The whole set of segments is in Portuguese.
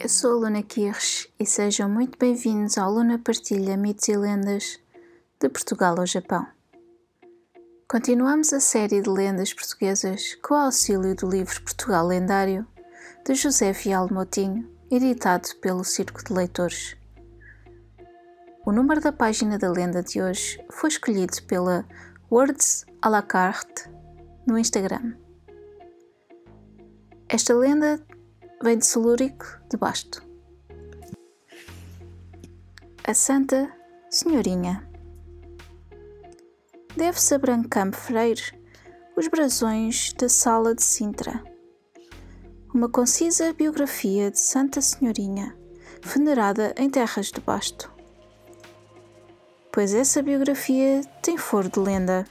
Eu sou a Luna Kirsch e sejam muito bem-vindos ao Luna Partilha Mitos e Lendas de Portugal ao Japão. Continuamos a série de lendas portuguesas com o auxílio do livro Portugal Lendário de José Vial Motinho, editado pelo Circo de Leitores. O número da página da lenda de hoje foi escolhido pela Words à la carte no Instagram. Esta lenda vem de Celúrico de Basto. A Santa Senhorinha Deve-se a Brancamp Freire os brasões da Sala de Sintra. Uma concisa biografia de Santa Senhorinha, venerada em terras de Basto. Pois essa biografia tem foro de lenda.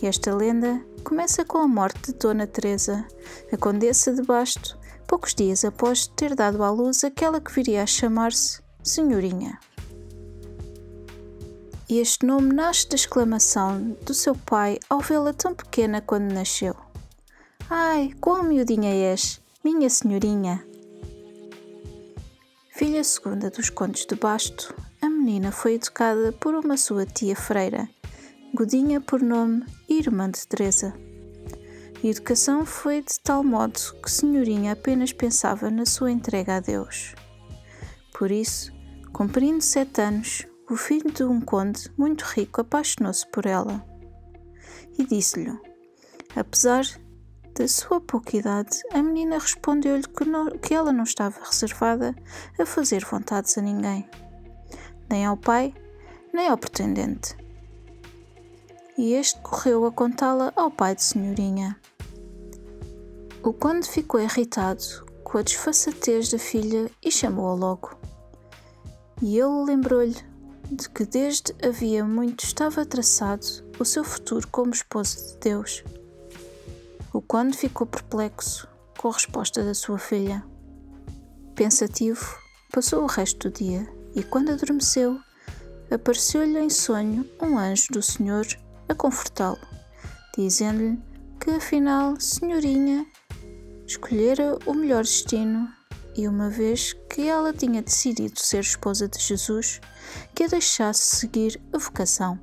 E esta lenda começa com a morte de Dona Teresa, a condessa de Basto, poucos dias após ter dado à luz aquela que viria a chamar-se Senhorinha. Este nome nasce da exclamação do seu pai ao vê-la tão pequena quando nasceu. Ai, quão miudinha és, minha senhorinha! Filha segunda dos contos de Basto, a menina foi educada por uma sua tia freira, Godinha por nome e irmã de Teresa. A educação foi de tal modo que Senhorinha apenas pensava na sua entrega a Deus. Por isso, cumprindo sete anos, o filho de um conde muito rico apaixonou-se por ela e disse-lhe: Apesar da sua pouca idade, a menina respondeu-lhe que, que ela não estava reservada a fazer vontades a ninguém, nem ao pai, nem ao pretendente. E este correu a contá-la ao pai de Senhorinha. O conde ficou irritado com a desfaçatez da filha e chamou-a logo. E ele lembrou-lhe de que desde havia muito estava traçado o seu futuro como esposo de Deus. O conde ficou perplexo com a resposta da sua filha. Pensativo, passou o resto do dia e, quando adormeceu, apareceu-lhe em sonho um anjo do Senhor a confortá-lo, dizendo-lhe que afinal Senhorinha escolhera o melhor destino e, uma vez que ela tinha decidido ser esposa de Jesus, que a deixasse seguir a vocação.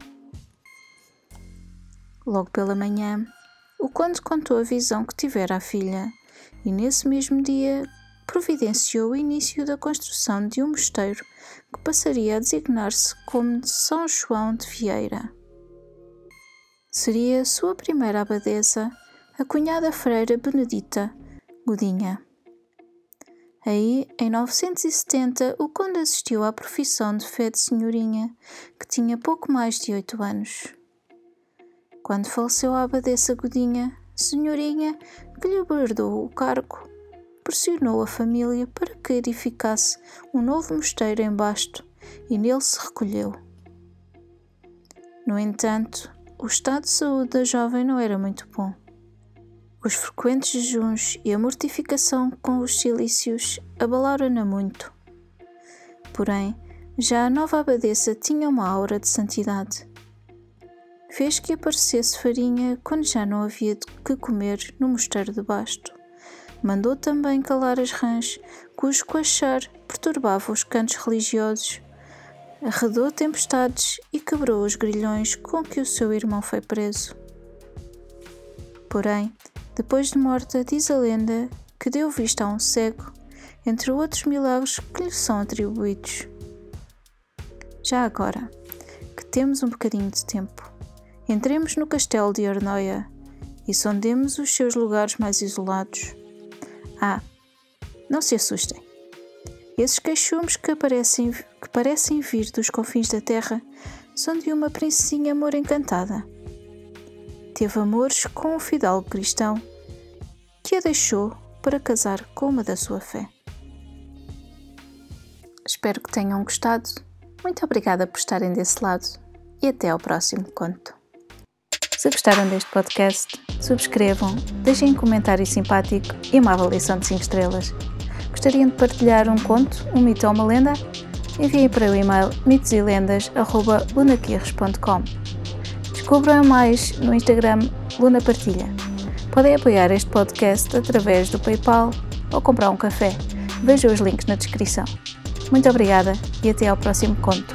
Logo pela manhã, o conde contou a visão que tivera a filha e, nesse mesmo dia, providenciou o início da construção de um mosteiro que passaria a designar-se como de São João de Vieira. Seria sua primeira abadesa, a cunhada freira Benedita, Godinha. Aí, em 970, o conde assistiu à profissão de fé de senhorinha, que tinha pouco mais de oito anos. Quando faleceu a abadesa Godinha, senhorinha, que lhe herdou o cargo, pressionou a família para que edificasse um novo mosteiro em Basto e nele se recolheu. No entanto, o estado de saúde da jovem não era muito bom. Os frequentes jejuns e a mortificação com os silícios abalaram-na muito. Porém, já a nova abadesa tinha uma aura de santidade. Fez que aparecesse farinha quando já não havia de que comer no mosteiro de Basto. Mandou também calar as rãs, cujo coachar perturbava os cantos religiosos. Arredou tempestades e quebrou os grilhões com que o seu irmão foi preso. Porém, depois de morta, diz a lenda que deu vista a um cego, entre outros milagres que lhe são atribuídos. Já agora, que temos um bocadinho de tempo, entremos no castelo de Arnoia e sondemos os seus lugares mais isolados. Ah, não se assustem. Esses queixumes que, aparecem, que parecem vir dos confins da terra são de uma princesinha amor encantada teve amores com um fidalgo cristão que a deixou para casar com uma da sua fé. Espero que tenham gostado. Muito obrigada por estarem desse lado e até ao próximo conto. Se gostaram deste podcast, subscrevam, deixem um comentário simpático e uma avaliação de 5 estrelas. Gostariam de partilhar um conto, um mito ou uma lenda? Enviem para o e-mail mitoselendas.lunaquirres.com Descubram mais no Instagram Luna Partilha. Podem apoiar este podcast através do PayPal ou comprar um café. Vejam os links na descrição. Muito obrigada e até ao próximo conto.